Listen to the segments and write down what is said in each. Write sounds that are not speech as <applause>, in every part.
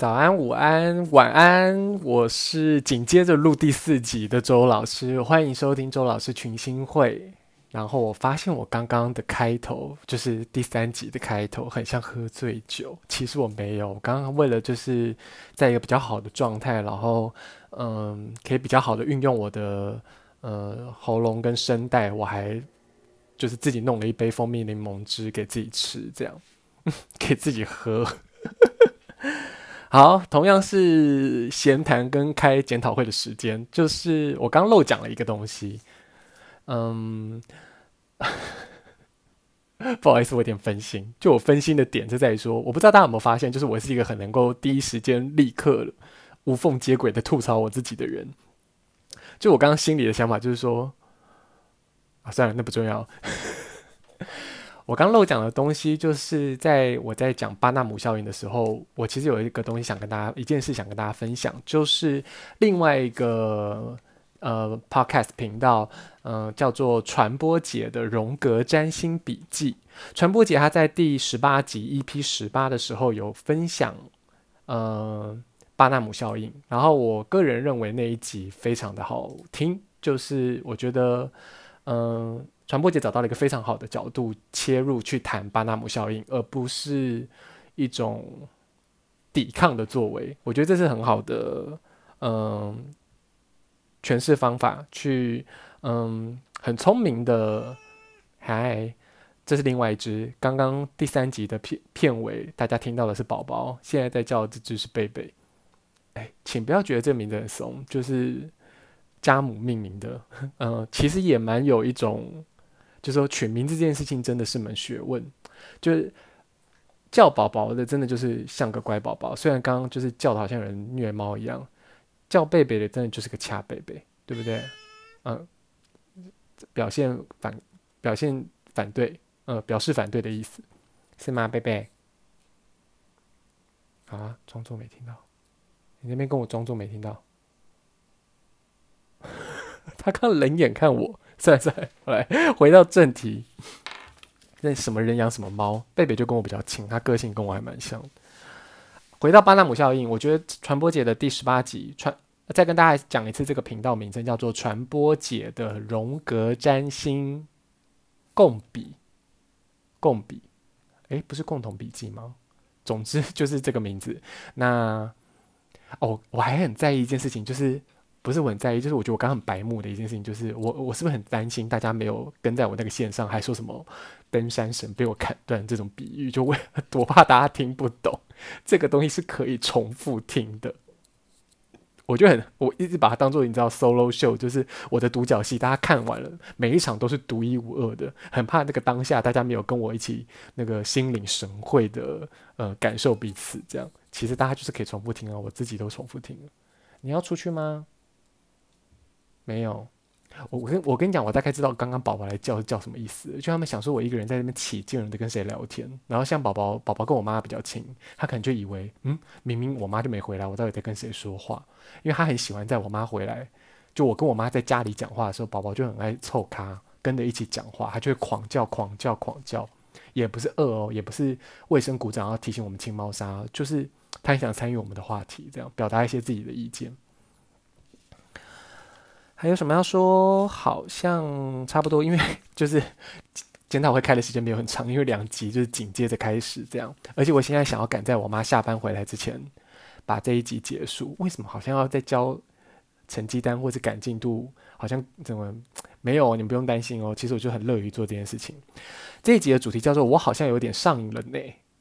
早安、午安、晚安，我是紧接着录第四集的周老师，欢迎收听周老师群星会。然后我发现我刚刚的开头，就是第三集的开头，很像喝醉酒。其实我没有，我刚刚为了就是在一个比较好的状态，然后嗯，可以比较好的运用我的呃喉咙跟声带，我还就是自己弄了一杯蜂蜜柠檬汁给自己吃，这样 <laughs> 给自己喝。好，同样是闲谈跟开检讨会的时间，就是我刚漏讲了一个东西，嗯，<laughs> 不好意思，我有点分心。就我分心的点就在于说，我不知道大家有没有发现，就是我是一个很能够第一时间立刻无缝接轨的吐槽我自己的人。就我刚刚心里的想法就是说，啊，算了，那不重要。我刚漏讲的东西，就是在我在讲巴纳姆效应的时候，我其实有一个东西想跟大家，一件事想跟大家分享，就是另外一个呃 podcast 频道，嗯、叫做传播姐的荣格占星笔记。传播姐她在第十八集 EP 十八的时候有分享，呃，巴纳姆效应。然后我个人认为那一集非常的好听，就是我觉得，嗯、传播姐找到了一个非常好的角度切入去谈巴纳姆效应，而不是一种抵抗的作为。我觉得这是很好的，嗯，诠释方法。去，嗯，很聪明的。嗨，这是另外一只。刚刚第三集的片片尾，大家听到的是宝宝，现在在叫的这只是贝贝。哎，请不要觉得这名字很怂，就是家母命名的。嗯，其实也蛮有一种。就说取名字这件事情真的是门学问，就是叫宝宝的真的就是像个乖宝宝，虽然刚刚就是叫的好像有人虐猫一样，叫贝贝的真的就是个恰贝贝，对不对？嗯，表现反表现反对，嗯，表示反对的意思是吗？贝贝，啊，装作没听到，你那边跟我装作没听到，<laughs> 他刚冷眼看我。算算，<laughs> 来回到正题。那什么人养什么猫？贝贝就跟我比较亲，他个性跟我还蛮像。回到巴纳姆效应，我觉得传播姐的第十八集传，再跟大家讲一次这个频道名称，叫做传播姐的荣格占星共笔共笔，诶，不是共同笔记吗？总之就是这个名字。那哦，我还很在意一件事情，就是。不是我很在意，就是我觉得我刚刚很白目的一件事情，就是我我是不是很担心大家没有跟在我那个线上，还说什么登山绳被我砍断这种比喻，就为多 <laughs> 怕大家听不懂。这个东西是可以重复听的。我就很我一直把它当做你知道 solo show，就是我的独角戏，大家看完了每一场都是独一无二的，很怕那个当下大家没有跟我一起那个心领神会的呃感受彼此这样。其实大家就是可以重复听啊，我自己都重复听了。你要出去吗？没有，我跟我跟你讲，我大概知道刚刚宝宝来叫叫什么意思。就他们想说我一个人在那边起劲的跟谁聊天，然后像宝宝宝宝跟我妈比较亲，他可能就以为嗯，明明我妈就没回来，我到底在跟谁说话？因为他很喜欢在我妈回来，就我跟我妈在家里讲话的时候，宝宝就很爱凑咖跟着一起讲话，他就会狂叫狂叫狂叫，也不是饿哦，也不是卫生鼓掌要提醒我们清猫砂，就是他很想参与我们的话题，这样表达一些自己的意见。还有什么要说？好像差不多，因为 <laughs> 就是 <laughs> 检讨会开的时间没有很长，因为两集就是紧接着开始这样。而且我现在想要赶在我妈下班回来之前把这一集结束。为什么好像要再交成绩单或者赶进度？好像怎么没有？你们不用担心哦。其实我就很乐于做这件事情。这一集的主题叫做“我好像有点上瘾了呢”。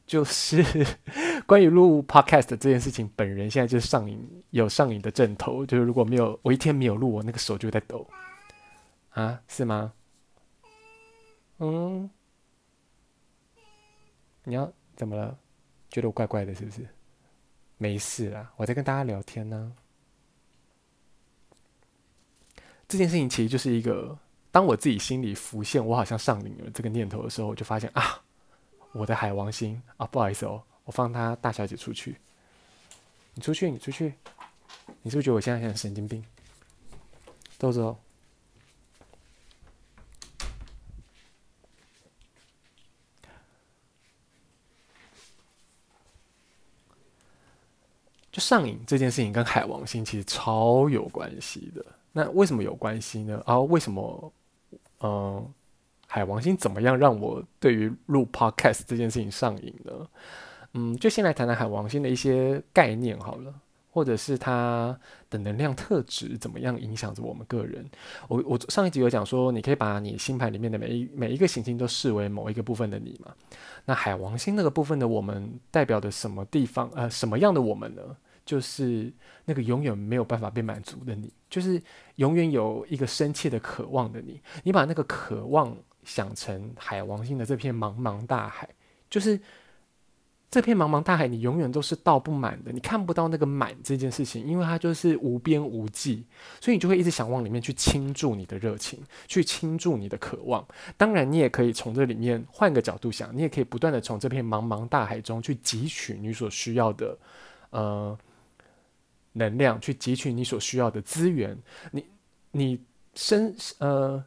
就是 <laughs> 关于录 podcast 这件事情，本人现在就是上瘾，有上瘾的症头。就是如果没有我一天没有录，我那个手就在抖啊，是吗？嗯，你要怎么了？觉得我怪怪的，是不是？没事啊，我在跟大家聊天呢。这件事情其实就是一个，当我自己心里浮现我好像上瘾了这个念头的时候，我就发现啊。我的海王星啊，不好意思哦，我放他大小姐出去。你出去，你出去，你是不是觉得我现在像神经病？豆子哦，就上瘾这件事情跟海王星其实超有关系的。那为什么有关系呢？啊为什么，嗯、海王星怎么样让我对于录 podcast 这件事情上瘾呢？嗯，就先来谈谈海王星的一些概念好了。或者是它的能量特质怎么样影响着我们个人？我我上一集有讲说，你可以把你星盘里面的每一每一个行星都视为某一个部分的你嘛。那海王星那个部分的我们代表的什么地方？呃，什么样的我们呢？就是那个永远没有办法被满足的你，就是永远有一个深切的渴望的你。你把那个渴望想成海王星的这片茫茫大海，就是。这片茫茫大海，你永远都是倒不满的，你看不到那个满这件事情，因为它就是无边无际，所以你就会一直想往里面去倾注你的热情，去倾注你的渴望。当然，你也可以从这里面换个角度想，你也可以不断的从这片茫茫大海中去汲取你所需要的，呃，能量，去汲取你所需要的资源。你，你身，呃。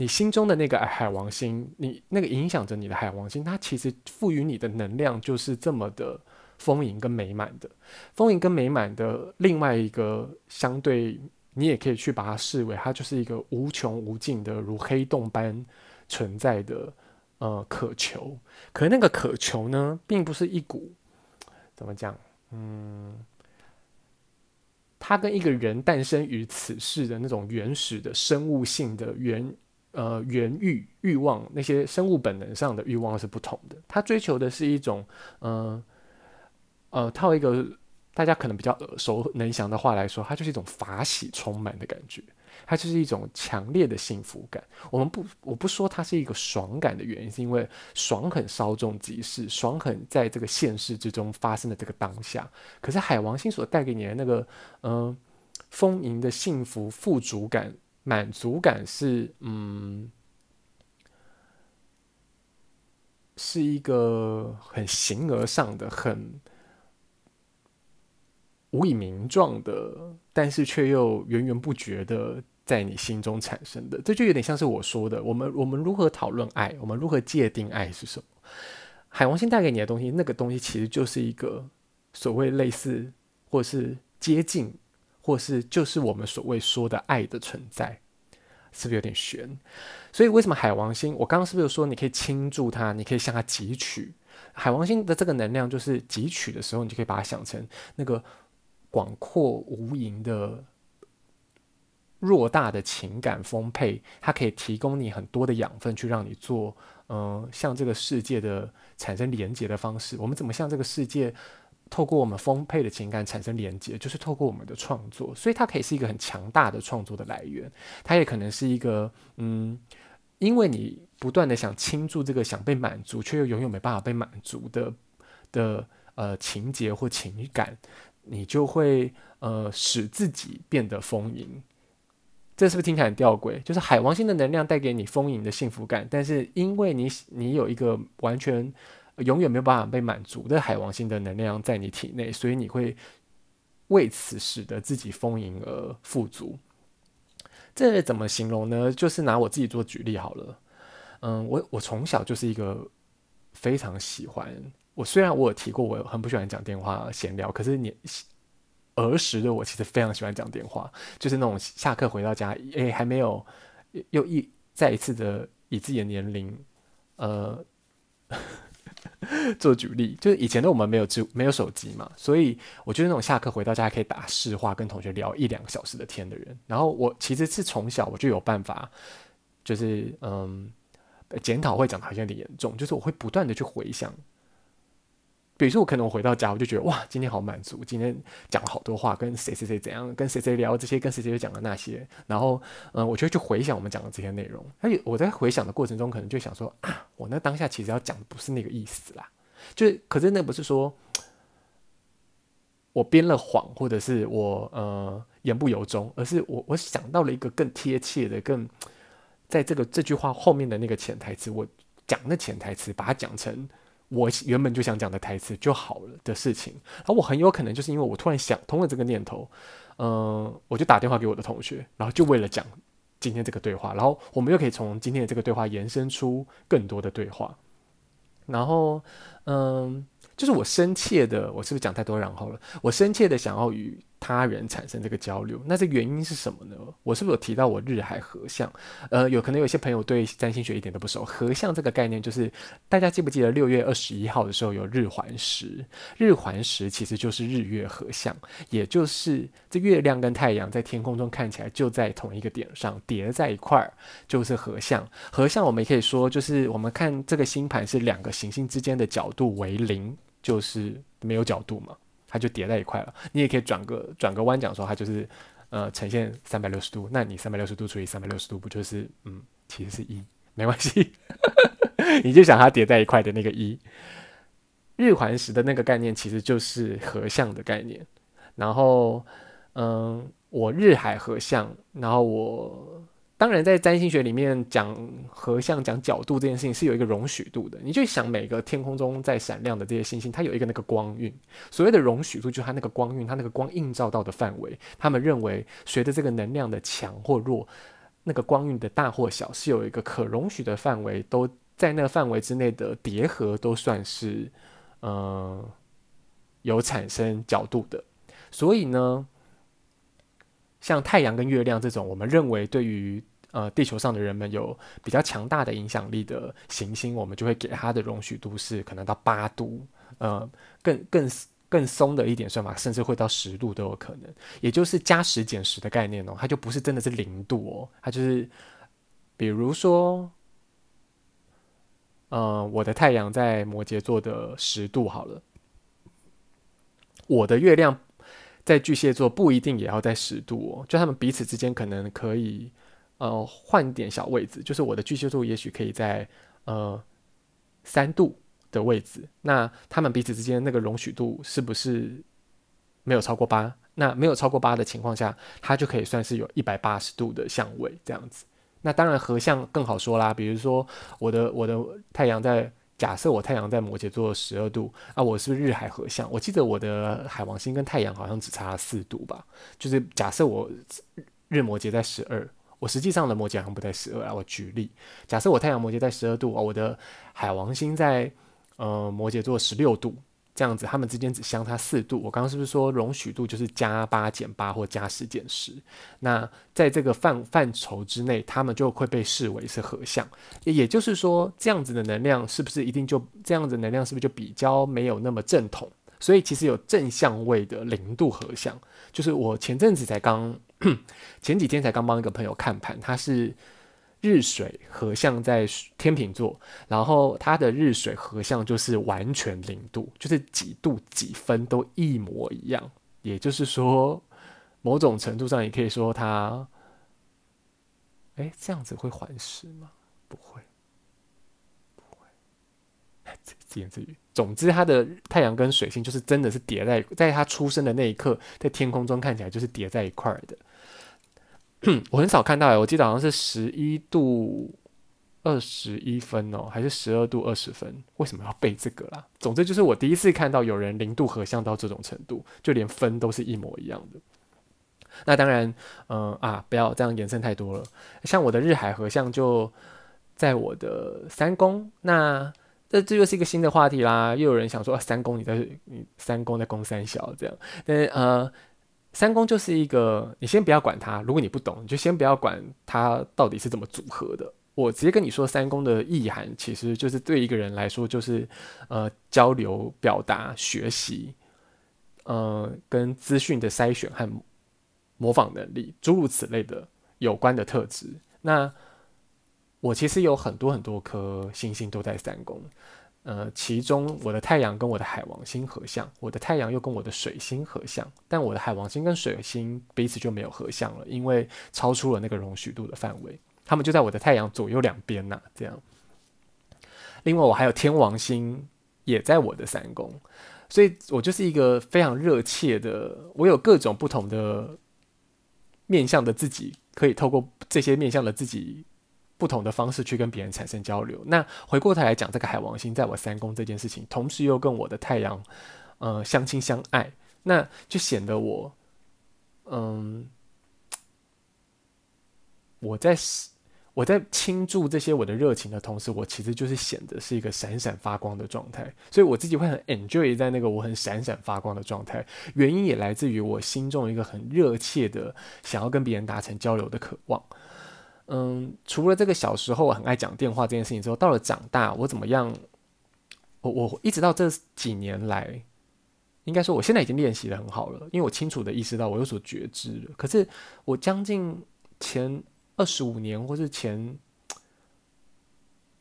你心中的那个海王星，你那个影响着你的海王星，它其实赋予你的能量就是这么的丰盈跟美满的。丰盈跟美满的另外一个相对，你也可以去把它视为，它就是一个无穷无尽的如黑洞般存在的呃渴求。可那个渴求呢，并不是一股怎么讲，嗯，它跟一个人诞生于此世的那种原始的生物性的原。呃，原欲欲望那些生物本能上的欲望是不同的。他追求的是一种，嗯呃，套一个大家可能比较耳熟能详的话来说，它就是一种法喜充满的感觉，它就是一种强烈的幸福感。我们不，我不说它是一个爽感的原因，是因为爽很稍纵即逝，爽很在这个现实之中发生的这个当下。可是海王星所带给你的那个，嗯、丰盈的幸福富足感。满足感是，嗯，是一个很形而上的、很无以名状的，但是却又源源不绝的在你心中产生的。这就有点像是我说的，我们我们如何讨论爱，我们如何界定爱是什么？海王星带给你的东西，那个东西其实就是一个所谓类似，或是接近。或是就是我们所谓说的爱的存在，是不是有点悬？所以为什么海王星？我刚刚是不是说你可以倾注它，你可以向它汲取？海王星的这个能量，就是汲取的时候，你就可以把它想成那个广阔无垠的偌大的情感丰沛，它可以提供你很多的养分，去让你做嗯、向这个世界的产生连接的方式。我们怎么向这个世界？透过我们丰沛的情感产生连接，就是透过我们的创作，所以它可以是一个很强大的创作的来源。它也可能是一个，嗯，因为你不断的想倾注这个想被满足，却又永远没办法被满足的的呃情节或情感，你就会呃使自己变得丰盈。这是不是听起来很吊诡？就是海王星的能量带给你丰盈的幸福感，但是因为你你有一个完全。永远没有办法被满足的海王星的能量在你体内，所以你会为此使得自己丰盈而富足。这怎么形容呢？就是拿我自己做举例好了。嗯，我我从小就是一个非常喜欢我，虽然我有提过我很不喜欢讲电话闲聊，可是你儿时的我其实非常喜欢讲电话，就是那种下课回到家，诶，还没有又一再一次的以自己的年龄，呃。<laughs> 做举例，就是以前的我们没有智没有手机嘛，所以我就是那种下课回到家可以打市话，跟同学聊一两个小时的天的人。然后我其实是从小我就有办法，就是嗯，检讨会讲的好像有点严重，就是我会不断的去回想。比如说，我可能回到家，我就觉得哇，今天好满足，今天讲了好多话，跟谁谁谁怎样，跟谁谁聊这些，跟谁谁讲的那些，然后嗯，我就会去回想我们讲的这些内容。而且我在回想的过程中，可能就想说啊，我那当下其实要讲的不是那个意思啦，就是可是那不是说我编了谎，或者是我呃言不由衷，而是我我想到了一个更贴切的，更在这个这句话后面的那个潜台词，我讲的潜台词，把它讲成。我原本就想讲的台词就好了的事情，然后我很有可能就是因为我突然想通了这个念头，嗯、我就打电话给我的同学，然后就为了讲今天这个对话，然后我们又可以从今天的这个对话延伸出更多的对话，然后，嗯、就是我深切的，我是不是讲太多然后了？我深切的想要与他人产生这个交流，那这原因是什么呢？我是不是有提到我日海合相？呃，有可能有些朋友对占星学一点都不熟。合相这个概念，就是大家记不记得六月二十一号的时候有日环食？日环食其实就是日月合相，也就是这月亮跟太阳在天空中看起来就在同一个点上叠在一块儿，就是合相。合相我们也可以说，就是我们看这个星盘是两个行星之间的角度为零，就是没有角度嘛。它就叠在一块了。你也可以转个转个弯讲说，它就是呃呈现三百六十度。那你三百六十度除以三百六十度，不就是嗯，其实是一，没关系。<laughs> 你就想它叠在一块的那个一。日环食的那个概念其实就是合相的概念。然后嗯，我日海合相，然后我。当然，在占星学里面讲合相、讲角度这件事情是有一个容许度的。你就想每个天空中在闪亮的这些星星，它有一个那个光晕。所谓的容许度，就是它那个光晕，它那个光映照到的范围。他们认为，随着这个能量的强或弱，那个光晕的大或小，是有一个可容许的范围，都在那个范围之内的叠合，都算是呃有产生角度的。所以呢，像太阳跟月亮这种，我们认为对于呃，地球上的人们有比较强大的影响力的行星，我们就会给它的容许度是可能到八度，呃，更更更松的一点算法，甚至会到十度都有可能，也就是加十减十的概念哦，它就不是真的是零度哦，它就是，比如说，呃，我的太阳在摩羯座的十度好了，我的月亮在巨蟹座不一定也要在十度哦，就他们彼此之间可能可以。呃，换点小位置，就是我的巨蟹座也许可以在呃三度的位置，那他们彼此之间那个容许度是不是没有超过八？那没有超过八的情况下，它就可以算是有一百八十度的相位这样子。那当然合相更好说啦，比如说我的我的太阳在，假设我太阳在摩羯座十二度啊，我是不是日海合相？我记得我的海王星跟太阳好像只差四度吧，就是假设我日摩羯在十二。我实际上的摩羯好像不在十二啊。我举例，假设我太阳摩羯在十二度，哦，我的海王星在呃摩羯座十六度，这样子，他们之间只相差四度。我刚刚是不是说容许度就是加八减八或加十减十？那在这个范范畴之内，他们就会被视为是合相。也就是说，这样子的能量是不是一定就这样子能量是不是就比较没有那么正统？所以其实有正相位的零度合相，就是我前阵子才刚。<clears throat> 前几天才刚帮一个朋友看盘，他是日水合相在天秤座，然后他的日水合相就是完全零度，就是几度几分都一模一样。也就是说，某种程度上也可以说他，哎，这样子会环食吗？不会，不会。自言自语。总之，他的太阳跟水星就是真的是叠在，在他出生的那一刻，在天空中看起来就是叠在一块的。<clears throat> 我很少看到，我记得好像是十一度二十一分哦，还是十二度二十分？为什么要背这个啦？总之就是我第一次看到有人零度合相到这种程度，就连分都是一模一样的。那当然，嗯、啊，不要这样延伸太多了。像我的日海合相就在我的三宫，那这这又是一个新的话题啦。又有人想说，啊、三宫你在你三宫在宫三小这样，但是呃。三宫就是一个，你先不要管它。如果你不懂，你就先不要管它到底是怎么组合的。我直接跟你说，三宫的意涵其实就是对一个人来说，就是呃交流、表达、学习，呃跟资讯的筛选和模仿能力，诸如此类的有关的特质。那我其实有很多很多颗星星都在三宫。呃，其中我的太阳跟我的海王星合相，我的太阳又跟我的水星合相，但我的海王星跟水星彼此就没有合相了，因为超出了那个容许度的范围，他们就在我的太阳左右两边呐，这样。另外，我还有天王星也在我的三宫，所以我就是一个非常热切的，我有各种不同的面向的自己，可以透过这些面向的自己。不同的方式去跟别人产生交流。那回过头来讲，这个海王星在我三宫这件事情，同时又跟我的太阳，呃，相亲相爱，那就显得我，嗯，我在我我在倾注这些我的热情的同时，我其实就是显得是一个闪闪发光的状态，所以我自己会很 enjoy 在那个我很闪闪发光的状态。原因也来自于我心中一个很热切的想要跟别人达成交流的渴望。嗯，除了这个小时候我很爱讲电话这件事情之后，到了长大，我怎么样？我我一直到这几年来，应该说我现在已经练习的很好了，因为我清楚的意识到我有所觉知了。可是我将近前。二十五年，或是前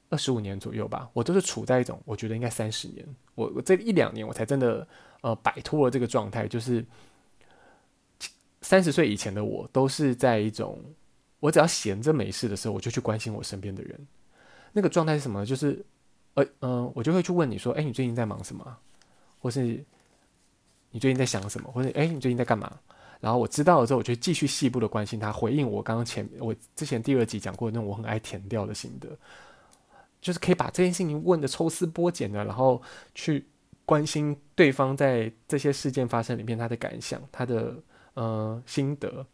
二十五年左右吧，我都是处在一种，我觉得应该三十年。我我这一两年，我才真的呃摆脱了这个状态。就是三十岁以前的我，都是在一种，我只要闲着没事的时候，我就去关心我身边的人。那个状态是什么？就是呃嗯、我就会去问你说，哎，你最近在忙什么？或是你最近在想什么？或者哎，你最近在干嘛？然后我知道了之后，我就继续细部的关心他，回应我刚刚前我之前第二集讲过的那种我很爱填掉的心得，就是可以把这件事情问的抽丝剥茧的，然后去关心对方在这些事件发生里面他的感想、他的呃心得，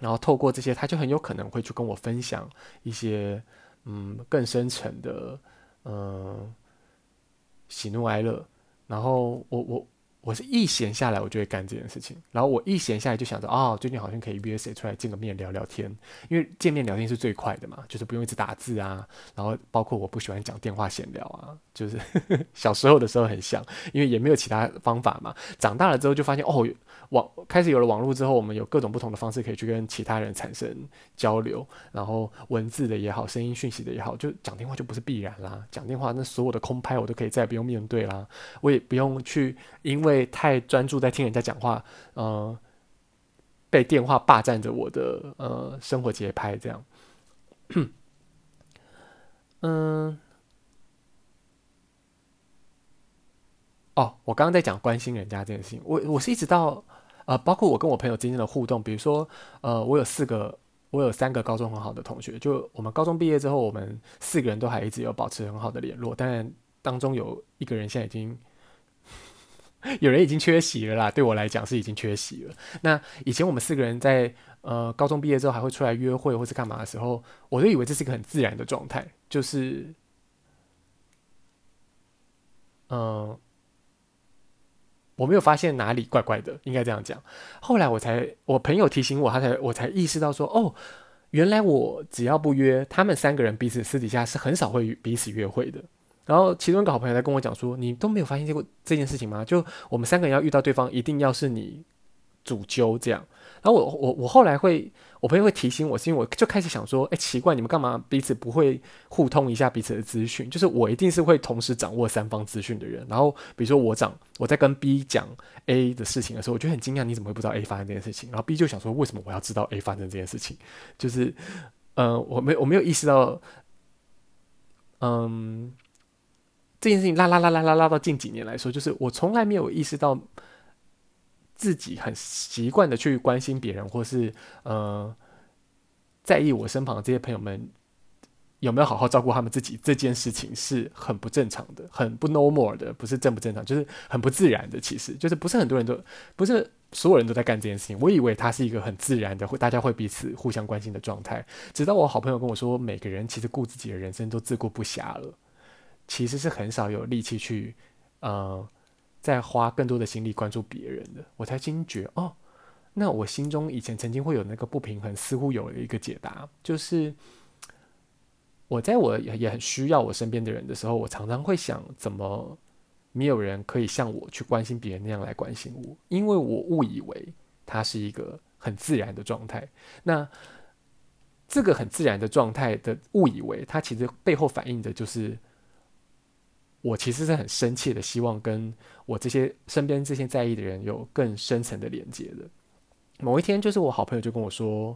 然后透过这些，他就很有可能会去跟我分享一些嗯更深层的嗯、喜怒哀乐，然后我我。我是一闲下来，我就会干这件事情。然后我一闲下来就想着，哦，最近好像可以约谁出来见个面聊聊天，因为见面聊天是最快的嘛，就是不用一直打字啊。然后包括我不喜欢讲电话闲聊啊，就是 <laughs> 小时候的时候很像，因为也没有其他方法嘛。长大了之后就发现，哦。网开始有了网络之后，我们有各种不同的方式可以去跟其他人产生交流，然后文字的也好，声音讯息的也好，就讲电话就不是必然啦。讲电话那所有的空拍我都可以再也不用面对啦，我也不用去因为太专注在听人家讲话，呃，被电话霸占着我的呃生活节拍这样。<coughs> 嗯。哦，我刚刚在讲关心人家这件事情，我我是一直到呃，包括我跟我朋友之间的互动，比如说呃，我有四个，我有三个高中很好的同学，就我们高中毕业之后，我们四个人都还一直有保持很好的联络，但当中有一个人现在已经 <laughs> 有人已经缺席了啦，对我来讲是已经缺席了。那以前我们四个人在呃高中毕业之后还会出来约会或是干嘛的时候，我就以为这是一个很自然的状态，就是嗯。我没有发现哪里怪怪的，应该这样讲。后来我才，我朋友提醒我，他才我才意识到说，哦，原来我只要不约他们三个人，彼此私底下是很少会彼此约会的。然后其中一个好朋友在跟我讲说，你都没有发现这个这件事情吗？就我们三个人要遇到对方，一定要是你主揪这样。然后我我我后来会，我朋友会提醒我，是因为我就开始想说，哎，奇怪，你们干嘛彼此不会互通一下彼此的资讯？就是我一定是会同时掌握三方资讯的人。然后比如说我讲我在跟 B 讲 A 的事情的时候，我就很惊讶，你怎么会不知道 A 发生这件事情？然后 B 就想说，为什么我要知道 A 发生这件事情？就是，呃，我没我没有意识到，嗯，这件事情拉拉拉拉拉拉到近几年来说，就是我从来没有意识到。自己很习惯的去关心别人，或是呃在意我身旁的这些朋友们有没有好好照顾他们自己，这件事情是很不正常的，很不 normal 的，不是正不正常，就是很不自然的。其实就是不是很多人都不是所有人都在干这件事情。我以为它是一个很自然的，会大家会彼此互相关心的状态。直到我好朋友跟我说，每个人其实顾自己的人生都自顾不暇了，其实是很少有力气去呃。在花更多的心力关注别人的，我才惊觉哦，那我心中以前曾经会有那个不平衡，似乎有了一个解答，就是我在我也很需要我身边的人的时候，我常常会想，怎么没有人可以像我去关心别人那样来关心我？因为我误以为它是一个很自然的状态。那这个很自然的状态的误以为，它其实背后反映的就是。我其实是很深切的希望跟我这些身边这些在意的人有更深层的连接的。某一天，就是我好朋友就跟我说，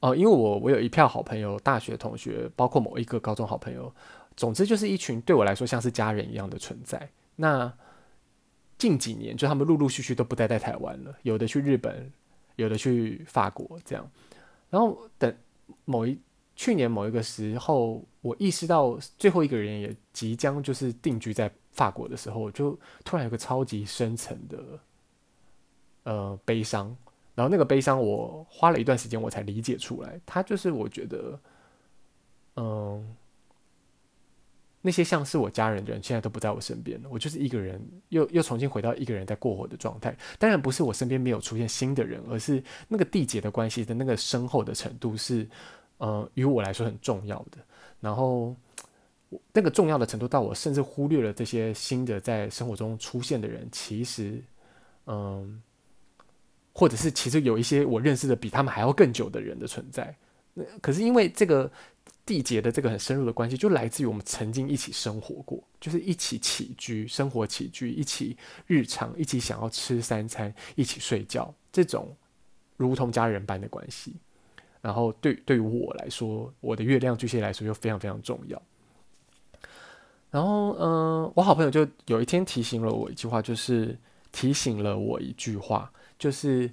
哦、因为我我有一票好朋友，大学同学，包括某一个高中好朋友，总之就是一群对我来说像是家人一样的存在。那近几年，就他们陆陆续续都不待在台湾了，有的去日本，有的去法国，这样。然后等某一。去年某一个时候，我意识到最后一个人也即将就是定居在法国的时候，就突然有个超级深层的呃悲伤。然后那个悲伤，我花了一段时间我才理解出来。他就是我觉得嗯，那些像是我家人的人，现在都不在我身边了。我就是一个人，又又重新回到一个人在过活的状态。当然不是我身边没有出现新的人，而是那个缔结的关系的那个深厚的程度是，呃，于我来说很重要的。然后。那个重要的程度到我甚至忽略了这些新的在生活中出现的人，其实，嗯，或者是其实有一些我认识的比他们还要更久的人的存在。那可是因为这个缔结的这个很深入的关系，就来自于我们曾经一起生活过，就是一起起居、生活起居，一起日常，一起想要吃三餐，一起睡觉，这种如同家人般的关系。然后对对于我来说，我的月亮巨蟹来说又非常非常重要。然后，嗯、我好朋友就有一天提醒了我一句话，就是提醒了我一句话，就是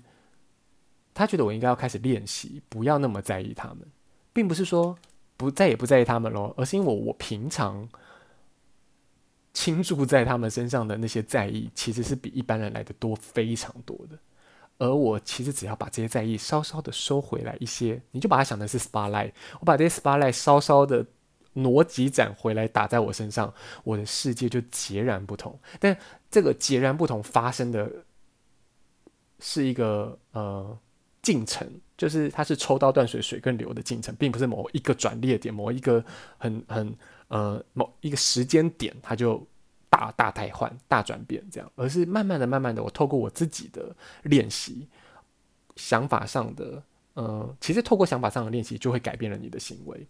他觉得我应该要开始练习，不要那么在意他们，并不是说不再也不在意他们咯，而是因为我，我平常倾注在他们身上的那些在意，其实是比一般人来的多非常多的。而我其实只要把这些在意稍稍的收回来一些，你就把它想的是 spotlight，我把这些 spotlight 稍稍的。挪几盏回来打在我身上，我的世界就截然不同。但这个截然不同发生的是一个呃进程，就是它是抽刀断水，水更流的进程，并不是某一个转捩点，某一个很很呃某一个时间点，它就大大代换、大转变这样，而是慢慢的、慢慢的，我透过我自己的练习，想法上的呃，其实透过想法上的练习，就会改变了你的行为。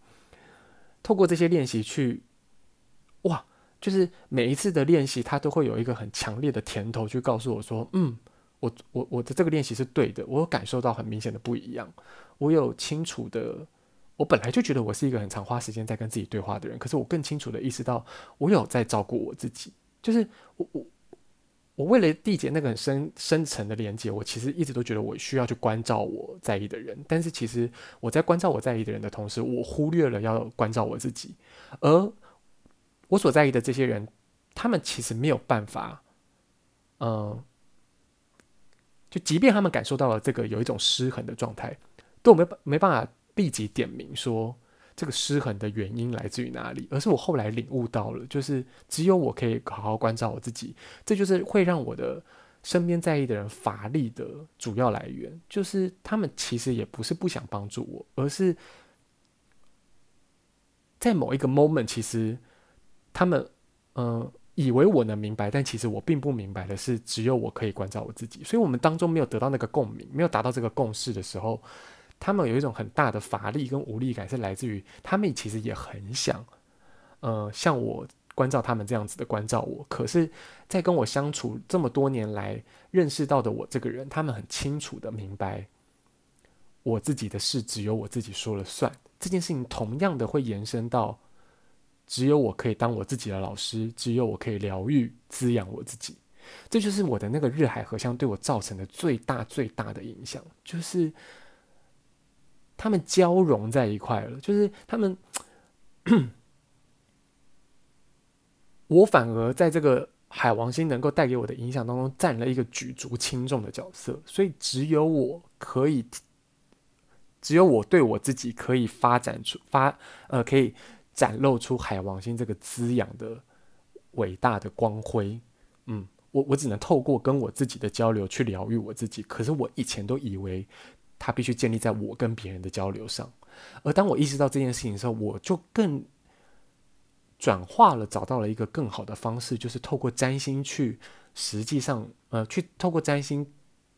透过这些练习去，哇，就是每一次的练习，它都会有一个很强烈的甜头，去告诉我说，嗯，我我我的这个练习是对的，我有感受到很明显的不一样，我有清楚的，我本来就觉得我是一个很常花时间在跟自己对话的人，可是我更清楚的意识到，我有在照顾我自己，就是我我。我为了缔结那个很深深层的连接，我其实一直都觉得我需要去关照我在意的人。但是其实我在关照我在意的人的同时，我忽略了要关照我自己。而我所在意的这些人，他们其实没有办法，嗯、就即便他们感受到了这个有一种失衡的状态，都没没办法立即点名说。这个失衡的原因来自于哪里？而是我后来领悟到了，就是只有我可以好好关照我自己，这就是会让我的身边在意的人乏力的主要来源。就是他们其实也不是不想帮助我，而是在某一个 moment，其实他们嗯、以为我能明白，但其实我并不明白的是，只有我可以关照我自己。所以，我们当中没有得到那个共鸣，没有达到这个共识的时候。他们有一种很大的乏力跟无力感，是来自于他们其实也很想，呃，像我关照他们这样子的关照我。可是，在跟我相处这么多年来认识到的我这个人，他们很清楚的明白，我自己的事只有我自己说了算。这件事情同样的会延伸到，只有我可以当我自己的老师，只有我可以疗愈滋养我自己。这就是我的那个日海合相对我造成的最大最大的影响，就是。他们交融在一块了，就是他们，<clears throat> 我反而在这个海王星能够带给我的影响当中，占了一个举足轻重的角色。所以只有我可以，只有我对我自己可以发展出发呃，可以展露出海王星这个滋养的伟大的光辉。嗯，我我只能透过跟我自己的交流去疗愈我自己。可是我以前都以为。它必须建立在我跟别人的交流上，而当我意识到这件事情的时候，我就更转化了，找到了一个更好的方式，就是透过占星去，实际上，呃，去透过占星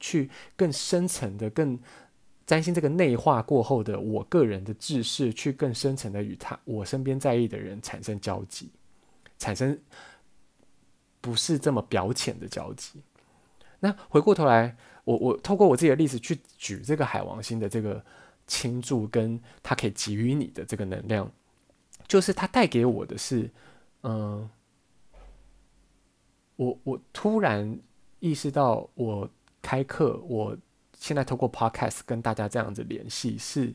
去更深层的、更占星这个内化过后的我个人的知识，去更深层的与他我身边在意的人产生交集，产生不是这么表浅的交集。那回过头来。我我透过我自己的例子去举这个海王星的这个倾注，跟它可以给予你的这个能量，就是它带给我的是，嗯，我我突然意识到，我开课，我现在透过 Podcast 跟大家这样子联系，是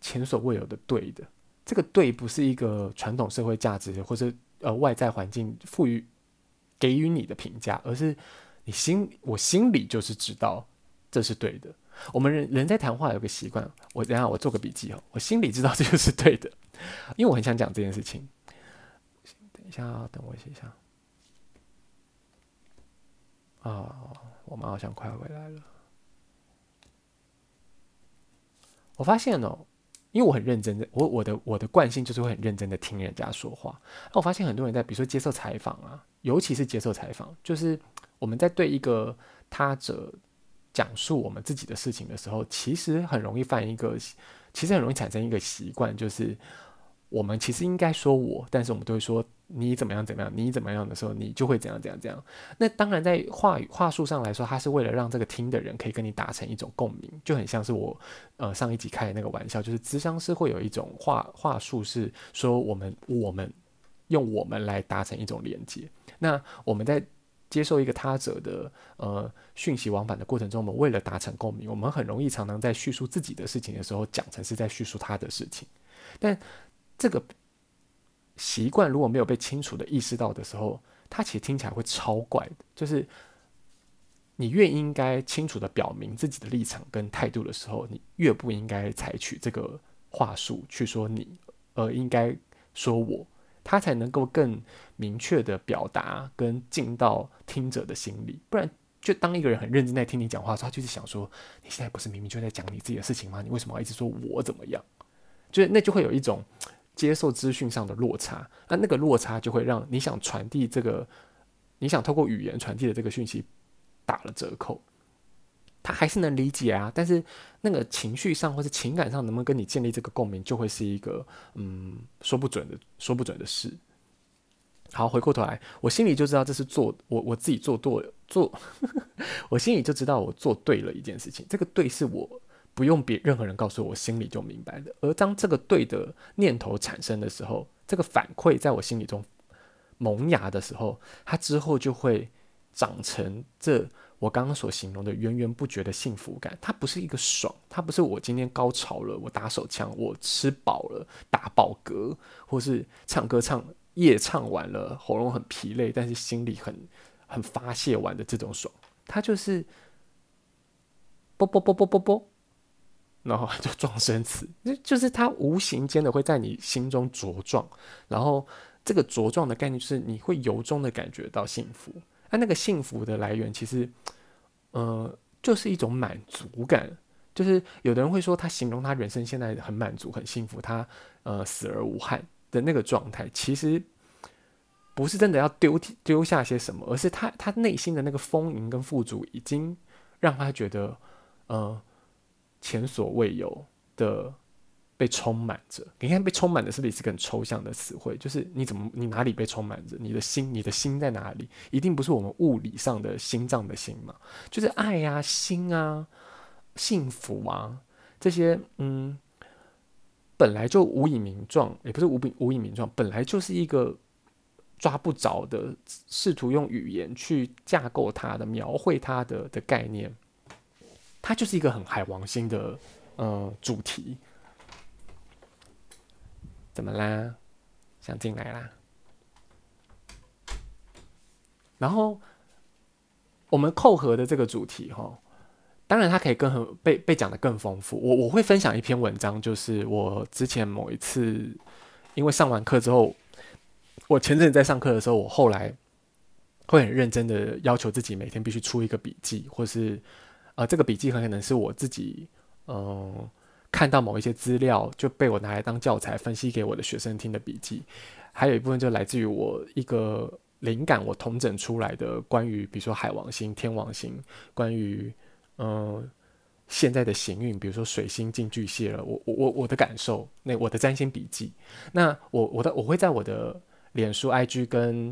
前所未有的对的。这个对不是一个传统社会价值或者呃外在环境赋予给予你的评价，而是。你心，我心里就是知道，这是对的。我们人人在谈话有个习惯，我等下我做个笔记哦，我心里知道这个是对的，因为我很想讲这件事情。等一下，啊等我写一下。啊、我妈好像快回来了。我发现哦，因为我很认真的，我我的我的惯性就是会很认真的听人家说话。那我发现很多人在，比如说接受采访啊，尤其是接受采访，就是我们在对一个他者讲述我们自己的事情的时候，其实很容易犯一个，其实很容易产生一个习惯，就是我们其实应该说我，但是我们都会说。你怎么样怎么样？你怎么样的时候，你就会怎样怎样怎样。那当然，在话语话术上来说，它是为了让这个听的人可以跟你达成一种共鸣，就很像是我呃上一集开的那个玩笑，就是咨商师会有一种话话术，是说我们我们用我们来达成一种连接。那我们在接受一个他者的呃讯息往返的过程中，我们为了达成共鸣，我们很容易常常在叙述自己的事情的时候，讲成是在叙述他的事情，但这个。习惯如果没有被清楚的意识到的时候，它其实听起来会超怪的。就是你越应该清楚的表明自己的立场跟态度的时候，你越不应该采取这个话术去说你，而应该说我，他才能够更明确的表达跟进到听者的心里。不然，就当一个人很认真在听你讲话的时候，他就是想说，你现在不是明明就在讲你自己的事情吗？你为什么要一直说我怎么样？就是那就会有一种。接受资讯上的落差，那那个落差就会让你想传递这个，你想透过语言传递的这个讯息打了折扣。他还是能理解啊，但是那个情绪上或是情感上能不能跟你建立这个共鸣，就会是一个嗯说不准的说不准的事。好，回过头来，我心里就知道这是做我我自己做对做，<laughs> 我心里就知道我做对了一件事情。这个对是我。不用别任何人告诉我，我心里就明白的。而当这个对的念头产生的时候，这个反馈在我心里中萌芽的时候，它之后就会长成这我刚刚所形容的源源不绝的幸福感。它不是一个爽，它不是我今天高潮了，我打手枪，我吃饱了打饱嗝，或是唱歌唱夜唱完了，喉咙很疲累，但是心里很很发泄完的这种爽。它就是啵啵啵啵啵啵。然后就撞声词，就就是它无形间的会在你心中茁壮，然后这个茁壮的概念就是你会由衷的感觉到幸福。那那个幸福的来源其实，呃，就是一种满足感。就是有的人会说他形容他人生现在很满足、很幸福，他呃死而无憾的那个状态，其实不是真的要丢丢下些什么，而是他他内心的那个丰盈跟富足已经让他觉得呃。前所未有的被充满着，你看被充满的是不是一个很抽象的词汇？就是你怎么，你哪里被充满着？你的心，你的心在哪里？一定不是我们物理上的心脏的心嘛？就是爱呀、心啊、幸福啊这些，嗯，本来就无以名状，也不是无比无以名状，本来就是一个抓不着的，试图用语言去架构它的、描绘它的的概念。它就是一个很海王星的呃主题，怎么啦？想进来啦？然后我们扣合的这个主题哈，当然它可以更很被被讲得更丰富。我我会分享一篇文章，就是我之前某一次因为上完课之后，我前阵子在上课的时候，我后来会很认真的要求自己每天必须出一个笔记，或是。呃，这个笔记很可能是我自己，嗯、看到某一些资料就被我拿来当教材分析给我的学生听的笔记，还有一部分就来自于我一个灵感，我统整出来的关于比如说海王星、天王星，关于嗯、现在的行运，比如说水星进巨蟹了，我我我我的感受，那我的占星笔记，那我我的我会在我的脸书、IG 跟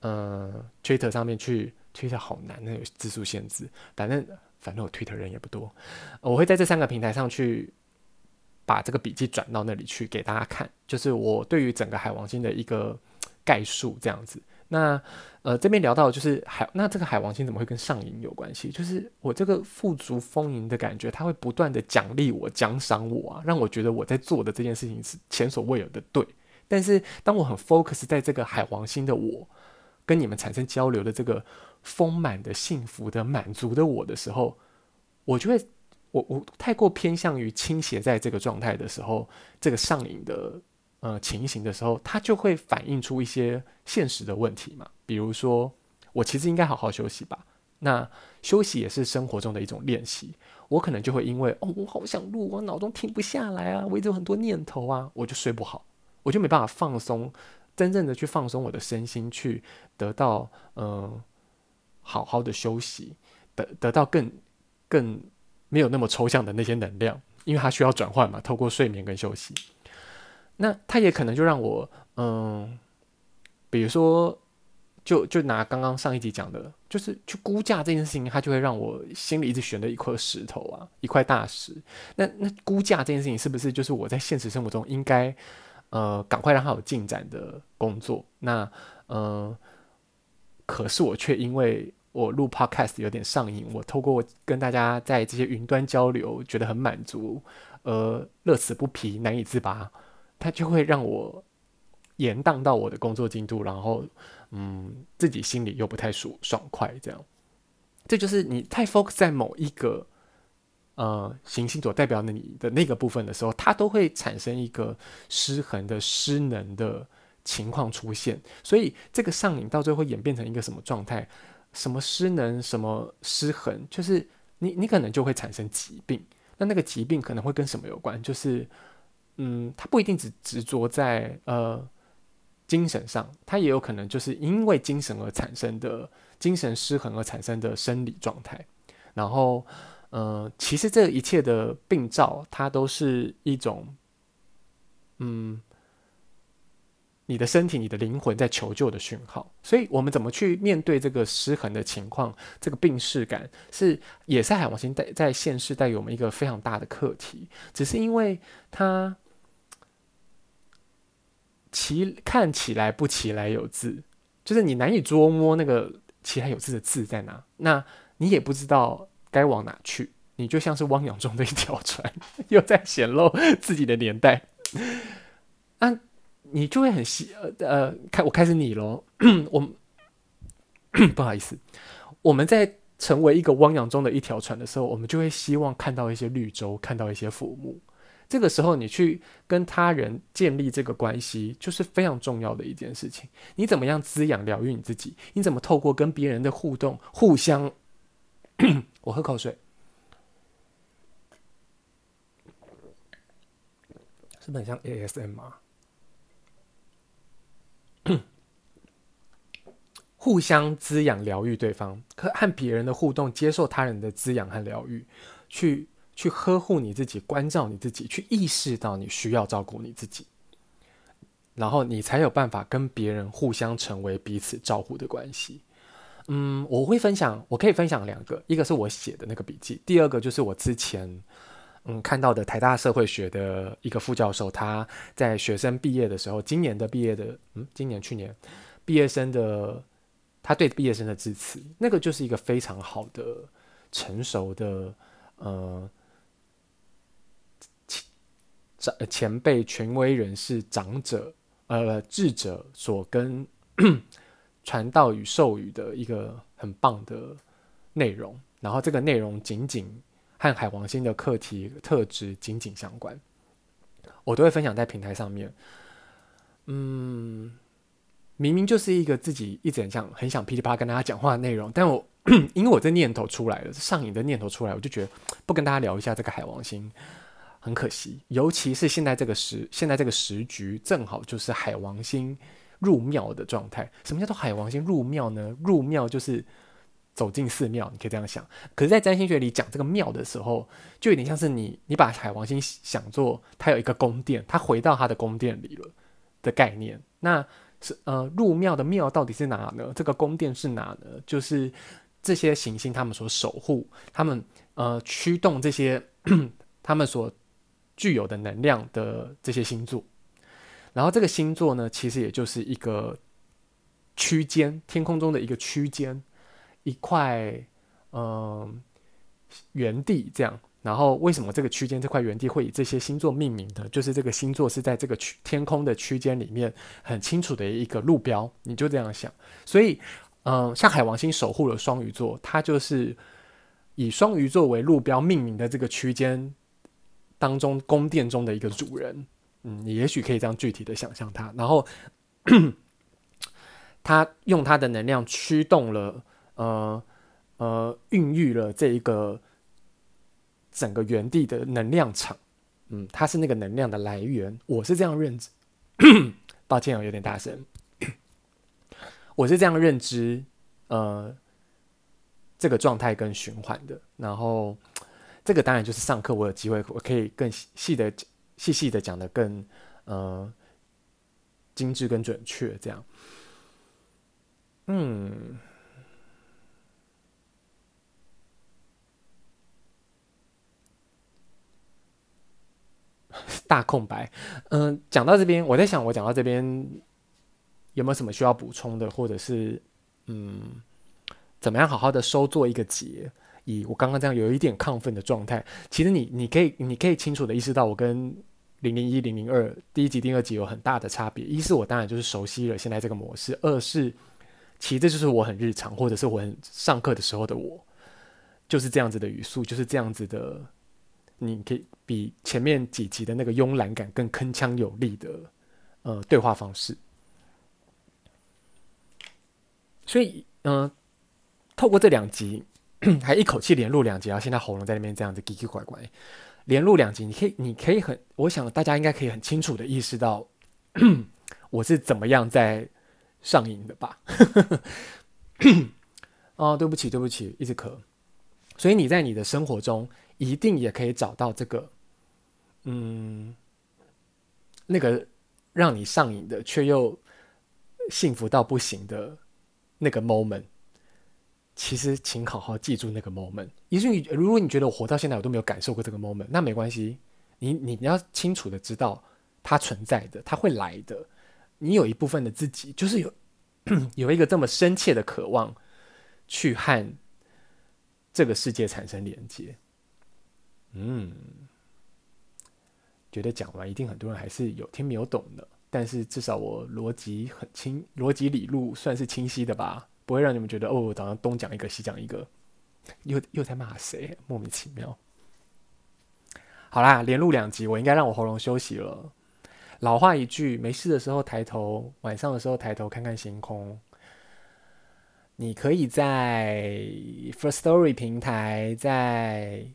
嗯、呃、Twitter 上面去。Twitter 好难，那有字数限制。反正反正我 Twitter 人也不多，我会在这三个平台上去把这个笔记转到那里去给大家看，就是我对于整个海王星的一个概述这样子。那呃这边聊到就是海，那这个海王星怎么会跟上瘾有关系？就是我这个富足丰盈的感觉，它会不断的奖励我、奖赏我啊，让我觉得我在做的这件事情是前所未有的对。但是当我很 focus 在这个海王星的我跟你们产生交流的这个。丰满的、幸福的、满足的我的时候，我就会，我我太过偏向于倾斜在这个状态的时候，这个上瘾的呃情形的时候，它就会反映出一些现实的问题嘛。比如说，我其实应该好好休息吧。那休息也是生活中的一种练习。我可能就会因为哦，我好想录，我脑中停不下来啊，我一直有很多念头啊，我就睡不好，我就没办法放松，真正的去放松我的身心，去得到嗯、好好的休息，得得到更更没有那么抽象的那些能量，因为它需要转换嘛，透过睡眠跟休息。那它也可能就让我嗯、比如说。就就拿刚刚上一集讲的，就是去估价这件事情，它就会让我心里一直悬着一块石头啊，一块大石。那那估价这件事情，是不是就是我在现实生活中应该呃赶快让它有进展的工作？那呃，可是我却因为我录 Podcast 有点上瘾，我透过跟大家在这些云端交流，觉得很满足，呃，乐此不疲，难以自拔，它就会让我延宕到我的工作进度，然后。嗯，自己心里又不太舒爽快，这样，这就是你太 focus 在某一个呃行星所代表的你的那个部分的时候，它都会产生一个失衡的失能的情况出现。所以这个上瘾到最后会演变成一个什么状态？什么失能？什么失衡？就是你你可能就会产生疾病。那那个疾病可能会跟什么有关？就是嗯，它不一定只执着在呃。精神上，它也有可能就是因为精神而产生的精神失衡而产生的生理状态。然后，呃，其实这一切的病灶，它都是一种，嗯，你的身体、你的灵魂在求救的讯号。所以，我们怎么去面对这个失衡的情况，这个病识感，是也是海王星带在现世带给我们一个非常大的课题。只是因为它。其看起来不其来有自，就是你难以捉摸那个其来有自的自在哪，那你也不知道该往哪去，你就像是汪洋中的一条船，<laughs> 又在显露自己的年代。啊，你就会很希呃，开我开始你喽，<clears throat> 我 <clears throat> 不好意思，我们在成为一个汪洋中的一条船的时候，我们就会希望看到一些绿洲，看到一些浮木。这个时候，你去跟他人建立这个关系，就是非常重要的一件事情。你怎么样滋养、疗愈你自己？你怎么透过跟别人的互动，互相…… <clears throat> 我喝口水，是不是很像 ASM 吗？互相滋养、疗愈对方，和和别人的互动，接受他人的滋养和疗愈，去。去呵护你自己，关照你自己，去意识到你需要照顾你自己，然后你才有办法跟别人互相成为彼此照顾的关系。嗯，我会分享，我可以分享两个，一个是我写的那个笔记，第二个就是我之前嗯看到的台大社会学的一个副教授，他在学生毕业的时候，今年的毕业的，嗯，今年去年毕业生的，他对毕业生的致辞，那个就是一个非常好的成熟的，呃。前辈、权威人士、长者、呃智者所跟传道与授予的一个很棒的内容，然后这个内容仅仅和海王星的课题特质紧紧相关，我都会分享在平台上面。嗯，明明就是一个自己一直很想很想噼里啪啦跟大家讲话的内容，但我 <coughs> 因为我这念头出来了，上瘾的念头出来，我就觉得不跟大家聊一下这个海王星。很可惜，尤其是现在这个时，现在这个时局正好就是海王星入庙的状态。什么叫做海王星入庙呢？入庙就是走进寺庙，你可以这样想。可是，在占星学里讲这个庙的时候，就有点像是你，你把海王星想做它有一个宫殿，它回到它的宫殿里了的概念。那是呃，入庙的庙到底是哪呢？这个宫殿是哪呢？就是这些行星他们所守护，他们呃驱动这些 <clears throat> 他们所。具有的能量的这些星座，然后这个星座呢，其实也就是一个区间，天空中的一个区间，一块嗯原地这样。然后为什么这个区间这块原地会以这些星座命名的？就是这个星座是在这个区天空的区间里面很清楚的一个路标，你就这样想。所以嗯，像海王星守护了双鱼座，它就是以双鱼座为路标命名的这个区间当中宫殿中的一个主人。嗯，你也许可以这样具体的想象他，然后 <clears throat> 他用他的能量驱动了，呃呃，孕育了这一个整个原地的能量场。嗯，他是那个能量的来源，我是这样认知。<clears throat> 抱歉，我有点大声。我是这样认知，呃，这个状态跟循环的。然后，这个当然就是上课我有机会，我可以更细的。细细的讲的更呃精致跟准确，这样，嗯，大空白，嗯、讲到这边，我在想，我讲到这边有没有什么需要补充的，或者是嗯，怎么样好好的收做一个结？以我刚刚这样有一点亢奋的状态，其实你你可以你可以清楚的意识到，我跟零零一零零二第一集第二集有很大的差别。一是我当然就是熟悉了现在这个模式，二是其实这就是我很日常或者是我很上课的时候的我，就是这样子的语速，就是这样子的，你可以比前面几集的那个慵懒感更铿锵有力的呃对话方式。所以嗯、透过这两集。<clears throat> 还一口气连录两集，然后现在喉咙在那边这样子奇奇怪怪，连录两集，你可以，你可以很，我想大家应该可以很清楚的意识到，<clears throat> 我是怎么样在上瘾的吧？<clears throat> 哦，对不起，对不起，一直咳。所以你在你的生活中一定也可以找到这个，嗯，那个让你上瘾的却又幸福到不行的那个 moment。其实，请好好记住那个 moment。也许你，如果你觉得我活到现在我都没有感受过这个 moment，那没关系。你你你要清楚的知道它存在的，它会来的。你有一部分的自己，就是有 <clears throat> 有一个这么深切的渴望，去和这个世界产生连接。嗯，觉得讲完一定很多人还是有听没有懂的，但是至少我逻辑很清，逻辑理路算是清晰的吧。不会让你们觉得哦，我早上东讲一个西讲一个，又又在骂谁？莫名其妙。好啦，连录两集，我应该让我喉咙休息了。老话一句，没事的时候抬头，晚上的时候抬头看看星空。你可以在 First Story 平台，在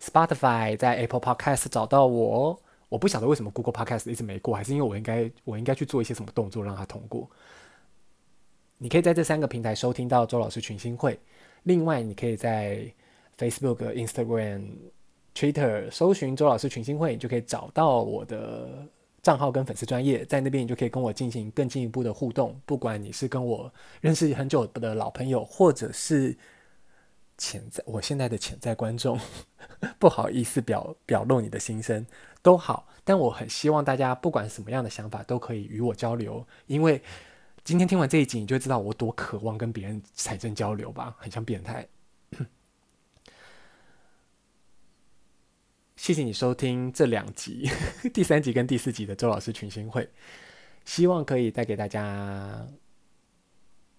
Spotify，在 Apple Podcast 找到我。我不晓得为什么 Google Podcast 一直没过，还是因为我应该我应该去做一些什么动作让它通过。你可以在这三个平台收听到周老师群星会。另外，你可以在 Facebook、Instagram、Twitter 搜寻周老师群星会，你就可以找到我的账号跟粉丝专业，在那边你就可以跟我进行更进一步的互动。不管你是跟我认识很久的老朋友，或者是潜在我现在的潜在观众，<laughs> 不好意思表表露你的心声都好。但我很希望大家不管什么样的想法都可以与我交流，因为。今天听完这一集，你就知道我多渴望跟别人产生交流吧，很像变态。<coughs> 谢谢你收听这两集，<laughs> 第三集跟第四集的周老师群星会，希望可以带给大家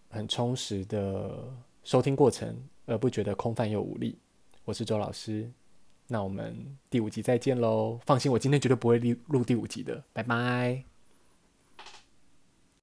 很充实的收听过程，而不觉得空泛又无力。我是周老师，那我们第五集再见喽！放心，我今天绝对不会录录第五集的，拜拜。